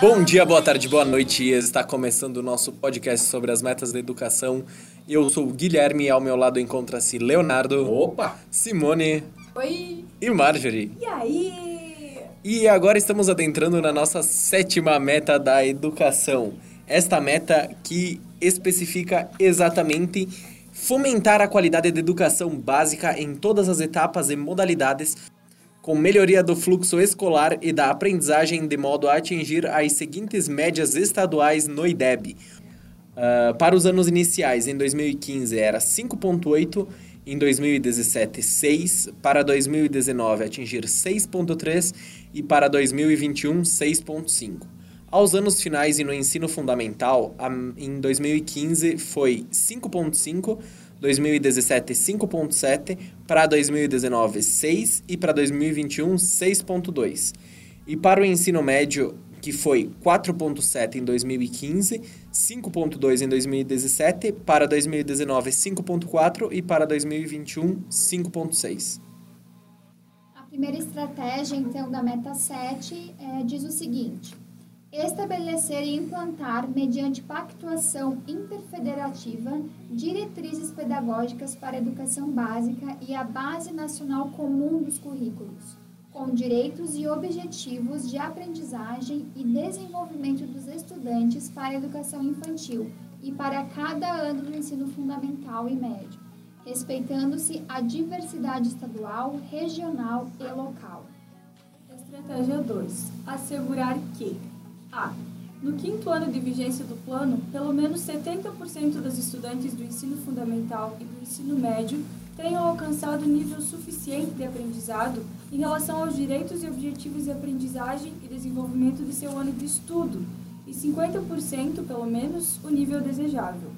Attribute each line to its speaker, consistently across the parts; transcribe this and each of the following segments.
Speaker 1: Bom dia, boa tarde, boa noite. Está começando o nosso podcast sobre as metas da educação. Eu sou o Guilherme e ao meu lado encontra-se Leonardo,
Speaker 2: Opa!
Speaker 1: Simone
Speaker 3: Oi!
Speaker 1: e Marjorie.
Speaker 3: E aí?
Speaker 1: E agora estamos adentrando na nossa sétima meta da educação. Esta meta que especifica exatamente fomentar a qualidade da educação básica em todas as etapas e modalidades, com melhoria do fluxo escolar e da aprendizagem de modo a atingir as seguintes médias estaduais no IDEB. Ah, para os anos iniciais, em 2015 era 5.8, em 2017 6, para 2019 atingir 6.3 e para 2021 6.5. Aos anos finais e no ensino fundamental, em 2015 foi 5.5, 2017 5.7, para 2019 6 e para 2021 6.2. E para o ensino médio, que foi 4.7 em 2015, 5.2 em 2017, para 2019 5.4 e para 2021 5.6.
Speaker 4: A primeira estratégia, então, da meta 7 é, diz o seguinte: estabelecer e implantar, mediante pactuação interfederativa, diretrizes pedagógicas para a educação básica e a base nacional comum dos currículos, com direitos e objetivos de aprendizagem e desenvolvimento dos estudantes para a educação infantil e para cada ano do ensino fundamental e médio respeitando-se a diversidade estadual, regional e local.
Speaker 3: Estratégia 2. Assegurar que A. No quinto ano de vigência do plano, pelo menos 70% das estudantes do ensino fundamental e do ensino médio tenham alcançado nível suficiente de aprendizado em relação aos direitos e objetivos de aprendizagem e desenvolvimento de seu ano de estudo, e 50% pelo menos o nível desejável.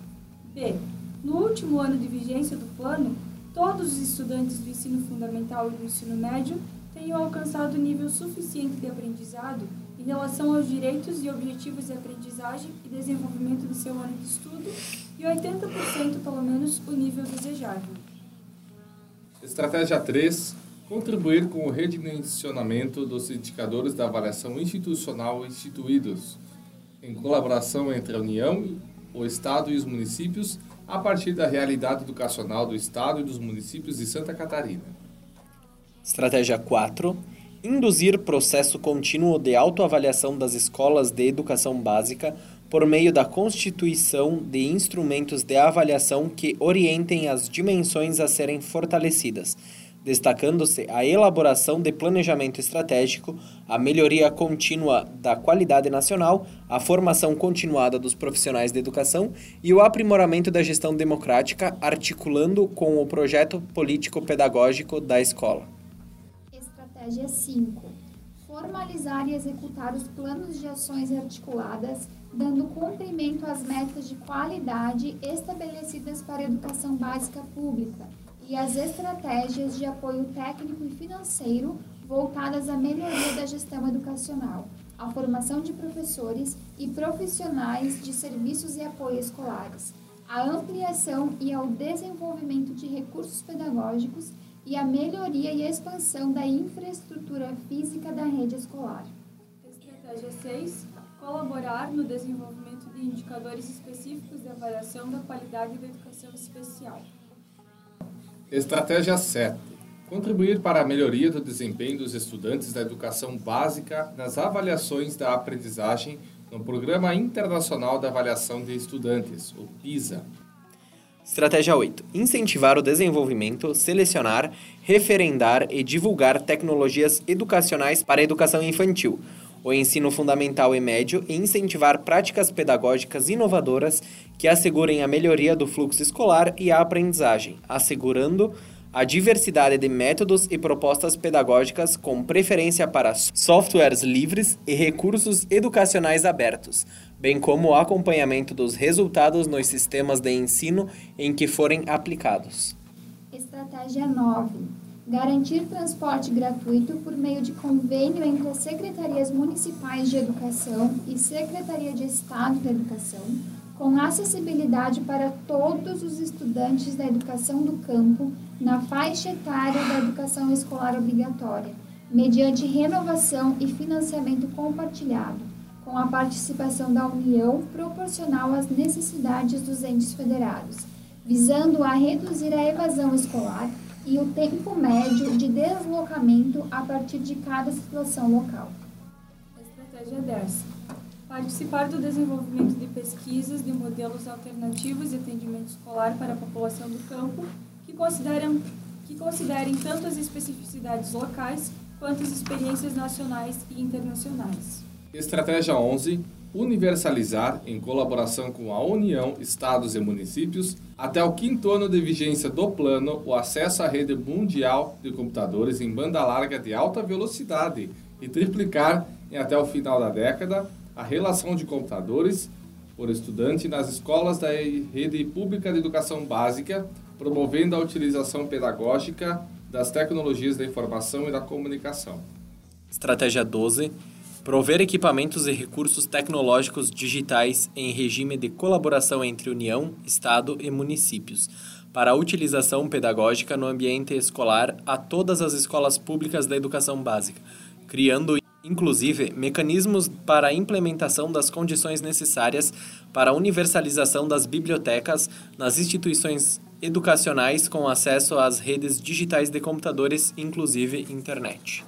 Speaker 3: B. No último ano de vigência do plano, todos os estudantes do ensino fundamental e do ensino médio tenham alcançado nível suficiente de aprendizado em relação aos direitos e objetivos de aprendizagem e desenvolvimento do seu ano de estudo e 80% pelo menos o nível desejável.
Speaker 2: Estratégia 3. Contribuir com o redimensionamento dos indicadores da avaliação institucional instituídos, em colaboração entre a União, o Estado e os municípios, a partir da realidade educacional do Estado e dos municípios de Santa Catarina.
Speaker 1: Estratégia 4. Induzir processo contínuo de autoavaliação das escolas de educação básica por meio da constituição de instrumentos de avaliação que orientem as dimensões a serem fortalecidas, destacando-se a elaboração de planejamento estratégico, a melhoria contínua da qualidade nacional, a formação continuada dos profissionais de educação e o aprimoramento da gestão democrática, articulando com o projeto político-pedagógico da escola.
Speaker 4: Estratégia 5. Formalizar e executar os planos de ações articuladas, dando cumprimento às metas de qualidade estabelecidas para a educação básica pública e às estratégias de apoio técnico e financeiro voltadas à melhoria da gestão educacional, à formação de professores e profissionais de serviços e apoio escolares, à ampliação e ao desenvolvimento de recursos pedagógicos e a melhoria e expansão da infraestrutura física da rede escolar.
Speaker 3: Estratégia 6. Colaborar no desenvolvimento de indicadores específicos de avaliação da qualidade da educação especial.
Speaker 2: Estratégia 7. Contribuir para a melhoria do desempenho dos estudantes da educação básica nas avaliações da aprendizagem no Programa Internacional da Avaliação de Estudantes, o PISA.
Speaker 1: Estratégia 8. Incentivar o desenvolvimento, selecionar, referendar e divulgar tecnologias educacionais para a educação infantil, o ensino fundamental e médio e incentivar práticas pedagógicas inovadoras que assegurem a melhoria do fluxo escolar e a aprendizagem, assegurando a diversidade de métodos e propostas pedagógicas com preferência para softwares livres e recursos educacionais abertos, bem como o acompanhamento dos resultados nos sistemas de ensino em que forem aplicados.
Speaker 4: Estratégia 9. Garantir transporte gratuito por meio de convênio entre as Secretarias Municipais de Educação e Secretaria de Estado da Educação, com acessibilidade para todos os estudantes da educação do campo na faixa etária da educação escolar obrigatória, mediante renovação e financiamento compartilhado, com a participação da União proporcional às necessidades dos entes federados, visando a reduzir a evasão escolar e o tempo médio de deslocamento a partir de cada situação local.
Speaker 3: Estratégia 10. Participar do desenvolvimento de pesquisas de modelos alternativos de atendimento escolar para a população do campo que consideram que considerem tanto as especificidades locais quanto as experiências nacionais e internacionais.
Speaker 2: Estratégia 11. Universalizar, em colaboração com a União, Estados e Municípios, até o quinto ano de vigência do plano, o acesso à rede mundial de computadores em banda larga de alta velocidade e triplicar, em até o final da década, a relação de computadores por estudante nas escolas da rede pública de educação básica, promovendo a utilização pedagógica das tecnologias da informação e da comunicação.
Speaker 1: Estratégia 12. Prover equipamentos e recursos tecnológicos digitais em regime de colaboração entre União, Estado e municípios, para a utilização pedagógica no ambiente escolar a todas as escolas públicas da educação básica, criando inclusive mecanismos para a implementação das condições necessárias para a universalização das bibliotecas nas instituições educacionais com acesso às redes digitais de computadores, inclusive internet.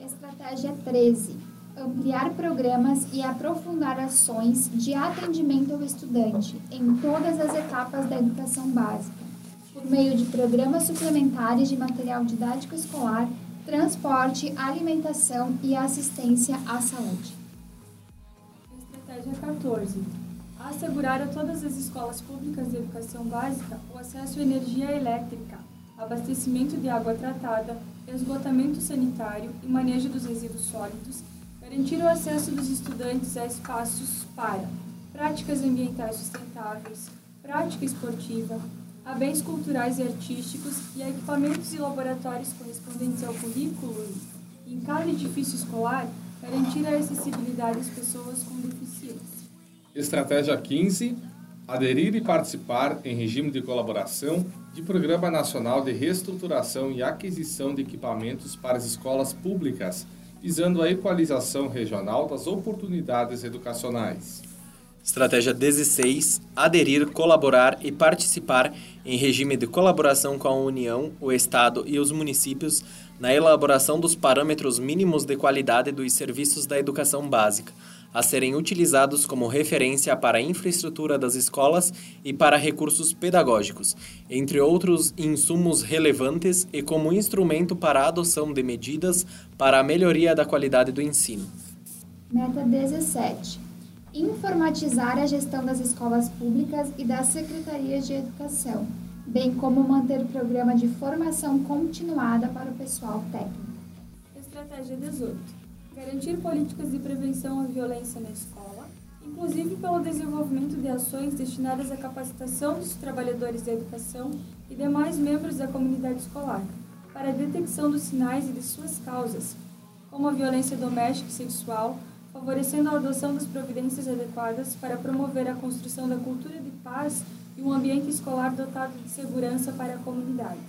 Speaker 4: Estratégia 13. Ampliar programas e aprofundar ações de atendimento ao estudante em todas as etapas da educação básica, por meio de programas suplementares de material didático escolar, transporte, alimentação e assistência à saúde.
Speaker 3: Estratégia 14 assegurar a todas as escolas públicas de educação básica o acesso à energia elétrica, abastecimento de água tratada, esgotamento sanitário e manejo dos resíduos sólidos, garantir o acesso dos estudantes a espaços para práticas ambientais sustentáveis, prática esportiva, a bens culturais e artísticos e a equipamentos e laboratórios correspondentes ao currículo em cada edifício escolar, garantir a acessibilidade às pessoas com deficiência.
Speaker 2: Estratégia 15. Aderir e participar em regime de colaboração de Programa Nacional de Reestruturação e Aquisição de Equipamentos para as Escolas Públicas, visando a equalização regional das oportunidades educacionais.
Speaker 1: Estratégia 16. Aderir, colaborar e participar em regime de colaboração com a União, o Estado e os municípios na elaboração dos parâmetros mínimos de qualidade dos serviços da educação básica a serem utilizados como referência para a infraestrutura das escolas e para recursos pedagógicos, entre outros insumos relevantes e como instrumento para a adoção de medidas para a melhoria da qualidade do ensino.
Speaker 4: Meta 17. Informatizar a gestão das escolas públicas e das secretarias de educação, bem como manter o programa de formação continuada para o pessoal técnico.
Speaker 3: Estratégia 18 garantir políticas de prevenção à violência na escola, inclusive pelo desenvolvimento de ações destinadas à capacitação dos trabalhadores da educação e demais membros da comunidade escolar, para a detecção dos sinais e de suas causas, como a violência doméstica e sexual, favorecendo a adoção das providências adequadas para promover a construção da cultura de paz e um ambiente escolar dotado de segurança para a comunidade.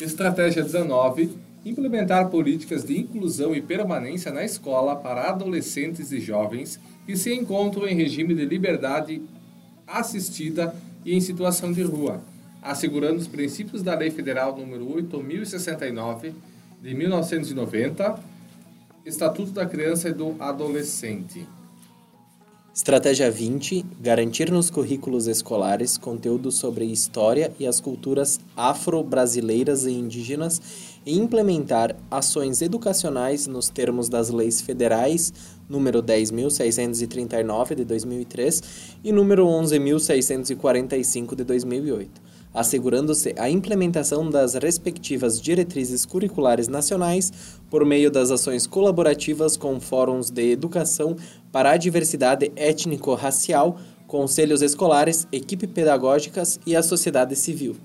Speaker 2: Estratégia 19 implementar políticas de inclusão e permanência na escola para adolescentes e jovens que se encontram em regime de liberdade assistida e em situação de rua, assegurando os princípios da Lei Federal número 8069 de 1990, Estatuto da Criança e do Adolescente.
Speaker 1: Estratégia 20: garantir nos currículos escolares conteúdo sobre história e as culturas afro-brasileiras e indígenas e implementar ações educacionais nos termos das leis federais número 10.639 de 2003 e número 11.645 de 2008 assegurando-se a implementação das respectivas diretrizes curriculares nacionais por meio das ações colaborativas com fóruns de educação para a diversidade étnico-racial, conselhos escolares, equipe pedagógicas e a sociedade civil.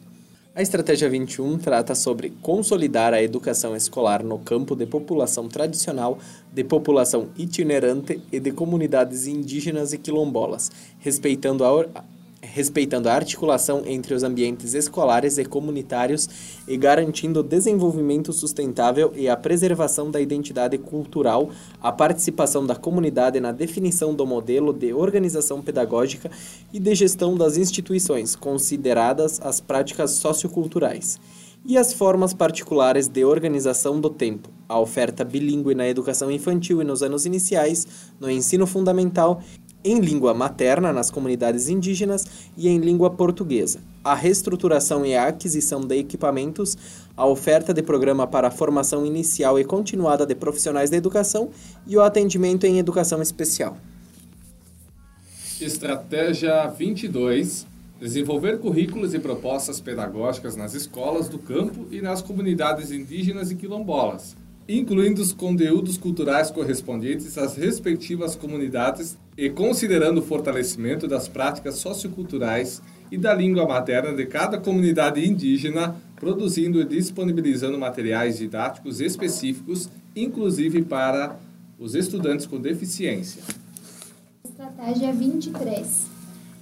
Speaker 1: A estratégia 21 trata sobre consolidar a educação escolar no campo de população tradicional, de população itinerante e de comunidades indígenas e quilombolas, respeitando a, respeitando a articulação entre os ambientes escolares e comunitários e garantindo o desenvolvimento sustentável e a preservação da identidade cultural, a participação da comunidade na definição do modelo de organização pedagógica e de gestão das instituições, consideradas as práticas socioculturais e as formas particulares de organização do tempo, a oferta bilíngue na educação infantil e nos anos iniciais, no ensino fundamental em língua materna nas comunidades indígenas e em língua portuguesa, a reestruturação e a aquisição de equipamentos, a oferta de programa para a formação inicial e continuada de profissionais da educação e o atendimento em educação especial.
Speaker 2: Estratégia 22 Desenvolver currículos e propostas pedagógicas nas escolas do campo e nas comunidades indígenas e quilombolas, incluindo os conteúdos culturais correspondentes às respectivas comunidades e considerando o fortalecimento das práticas socioculturais e da língua materna de cada comunidade indígena, produzindo e disponibilizando materiais didáticos específicos, inclusive para os estudantes com deficiência.
Speaker 4: Estratégia 23.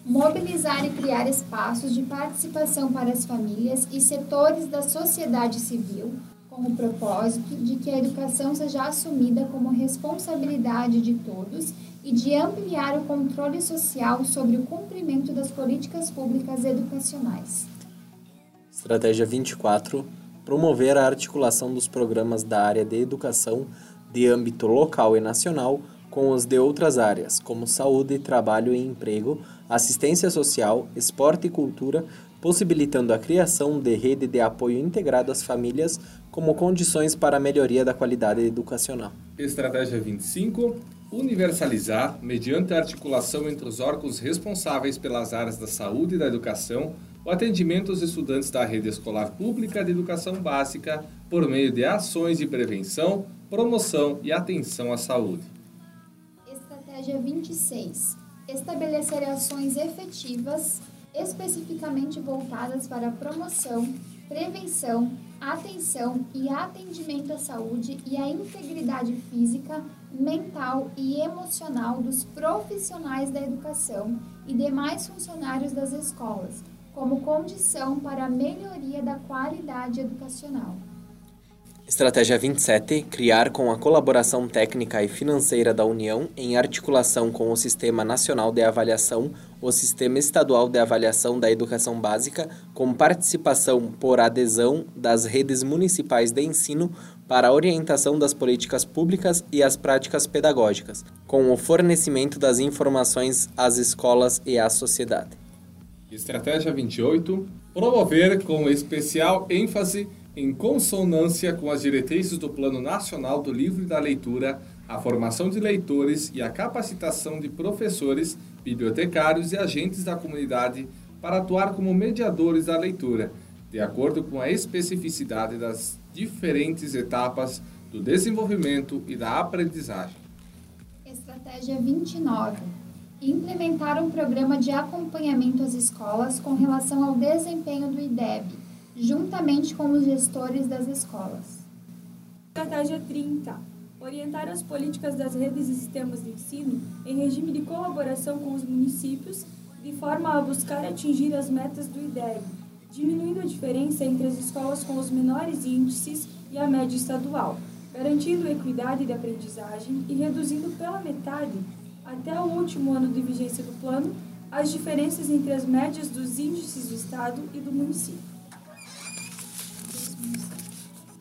Speaker 4: Mobilizar e criar espaços de participação para as famílias e setores da sociedade civil com o propósito de que a educação seja assumida como responsabilidade de todos e de ampliar o controle social sobre o cumprimento das políticas públicas educacionais.
Speaker 1: Estratégia 24: promover a articulação dos programas da área de educação de âmbito local e nacional com os de outras áreas, como saúde, trabalho e emprego, assistência social, esporte e cultura, possibilitando a criação de rede de apoio integrado às famílias como condições para a melhoria da qualidade educacional.
Speaker 2: Estratégia 25: universalizar, mediante a articulação entre os órgãos responsáveis pelas áreas da saúde e da educação, o atendimento aos estudantes da rede escolar pública de educação básica por meio de ações de prevenção, promoção e atenção à saúde.
Speaker 4: Estratégia 26: estabelecer ações efetivas especificamente voltadas para a promoção, prevenção, atenção e atendimento à saúde e à integridade física, mental e emocional dos profissionais da educação e demais funcionários das escolas, como condição para a melhoria da qualidade educacional.
Speaker 1: Estratégia 27: criar com a colaboração técnica e financeira da União, em articulação com o Sistema Nacional de Avaliação, o Sistema Estadual de Avaliação da Educação Básica, com participação por adesão das redes municipais de ensino para a orientação das políticas públicas e as práticas pedagógicas, com o fornecimento das informações às escolas e à sociedade.
Speaker 2: Estratégia 28: promover com especial ênfase em consonância com as diretrizes do Plano Nacional do Livro e da Leitura, a formação de leitores e a capacitação de professores, bibliotecários e agentes da comunidade para atuar como mediadores da leitura, de acordo com a especificidade das diferentes etapas do desenvolvimento e da aprendizagem.
Speaker 4: Estratégia 29. Implementar um programa de acompanhamento às escolas com relação ao desempenho do IDEB juntamente com os gestores das escolas.
Speaker 3: Estratégia 30. Orientar as políticas das redes e sistemas de ensino em regime de colaboração com os municípios, de forma a buscar atingir as metas do IDEB, diminuindo a diferença entre as escolas com os menores índices e a média estadual, garantindo equidade de aprendizagem e reduzindo pela metade, até o último ano de vigência do plano, as diferenças entre as médias dos índices do Estado e do município.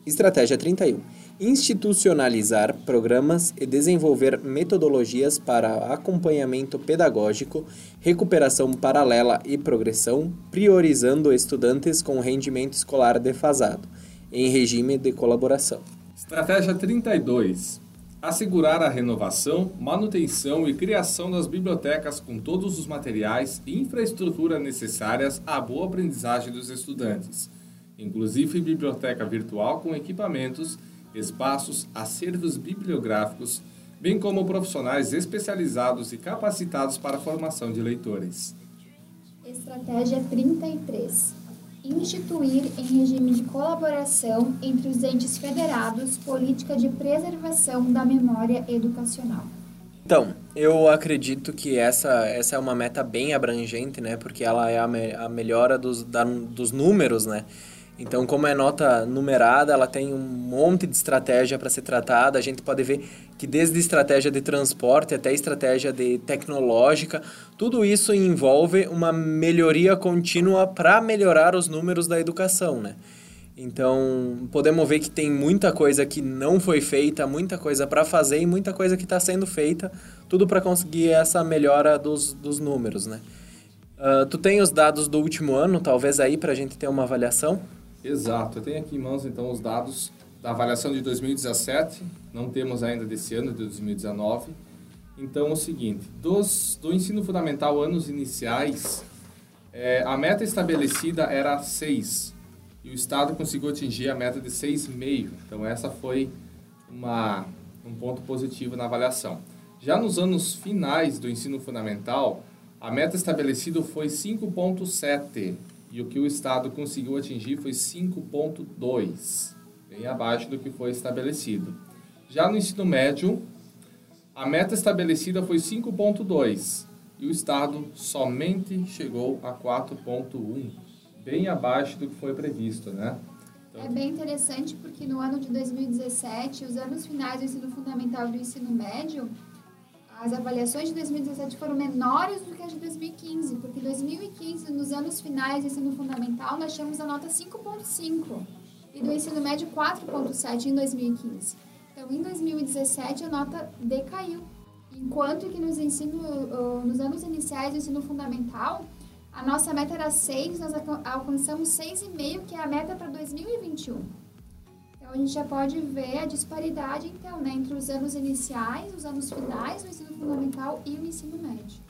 Speaker 1: Estratégia 31. Institucionalizar programas e desenvolver metodologias para acompanhamento pedagógico, recuperação paralela e progressão, priorizando estudantes com rendimento escolar defasado, em regime de colaboração.
Speaker 2: Estratégia 32. Assegurar a renovação, manutenção e criação das bibliotecas com todos os materiais e infraestrutura necessárias à boa aprendizagem dos estudantes inclusive biblioteca virtual com equipamentos, espaços, acervos bibliográficos, bem como profissionais especializados e capacitados para a formação de leitores.
Speaker 4: Estratégia 33. instituir em regime de colaboração entre os entes federados política de preservação da memória educacional.
Speaker 1: Então, eu acredito que essa, essa é uma meta bem abrangente, né? Porque ela é a, me, a melhora dos, da, dos números, né? Então, como é nota numerada, ela tem um monte de estratégia para ser tratada. A gente pode ver que desde estratégia de transporte até estratégia de tecnológica, tudo isso envolve uma melhoria contínua para melhorar os números da educação, né? Então, podemos ver que tem muita coisa que não foi feita, muita coisa para fazer e muita coisa que está sendo feita, tudo para conseguir essa melhora dos, dos números, né? Uh, tu tem os dados do último ano, talvez aí, para a gente ter uma avaliação?
Speaker 2: Exato. Eu tenho aqui em mãos, então, os dados da avaliação de 2017. Não temos ainda desse ano, de 2019. Então, é o seguinte. Dos, do ensino fundamental, anos iniciais, é, a meta estabelecida era 6. E o Estado conseguiu atingir a meta de 6,5. Então, essa foi uma, um ponto positivo na avaliação. Já nos anos finais do ensino fundamental, a meta estabelecida foi 5,7 e o que o Estado conseguiu atingir foi 5,2, bem abaixo do que foi estabelecido. Já no ensino médio, a meta estabelecida foi 5,2 e o Estado somente chegou a 4,1, bem abaixo do que foi previsto, né?
Speaker 4: É bem interessante porque no ano de 2017, os anos finais do ensino fundamental e do ensino médio, as avaliações de 2017 foram menores do que as de 2015, porque em 2015, nos anos finais do ensino fundamental, nós tínhamos a nota 5.5 e do ensino médio 4.7 em 2015. Então, em 2017, a nota decaiu, enquanto que nos, ensino, nos anos iniciais do ensino fundamental, a nossa meta era 6, nós alcançamos 6,5, que é a meta para 2021. Então, a gente já pode ver a disparidade, então, né, entre os anos iniciais, os anos finais do ensino fundamental e o ensino médio.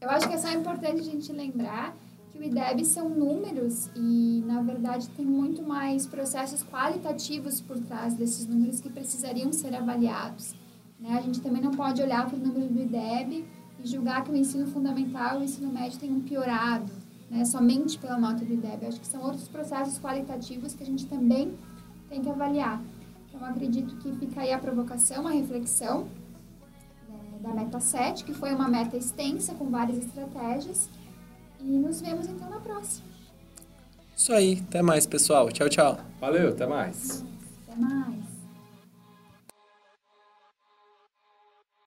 Speaker 4: Eu acho que é só importante a gente lembrar que o IDEB são números e, na verdade, tem muito mais processos qualitativos por trás desses números que precisariam ser avaliados. Né? A gente também não pode olhar para o número do IDEB e julgar que o ensino fundamental e o ensino médio tenham piorado, né? somente pela nota do IDEB. Eu acho que são outros processos qualitativos que a gente também tem que avaliar. Então, acredito que fica aí a provocação, a reflexão né, da meta 7, que foi uma meta extensa com várias estratégias. E nos vemos então na próxima.
Speaker 1: Isso aí, até mais, pessoal. Tchau, tchau.
Speaker 2: Valeu, até mais.
Speaker 4: Até mais.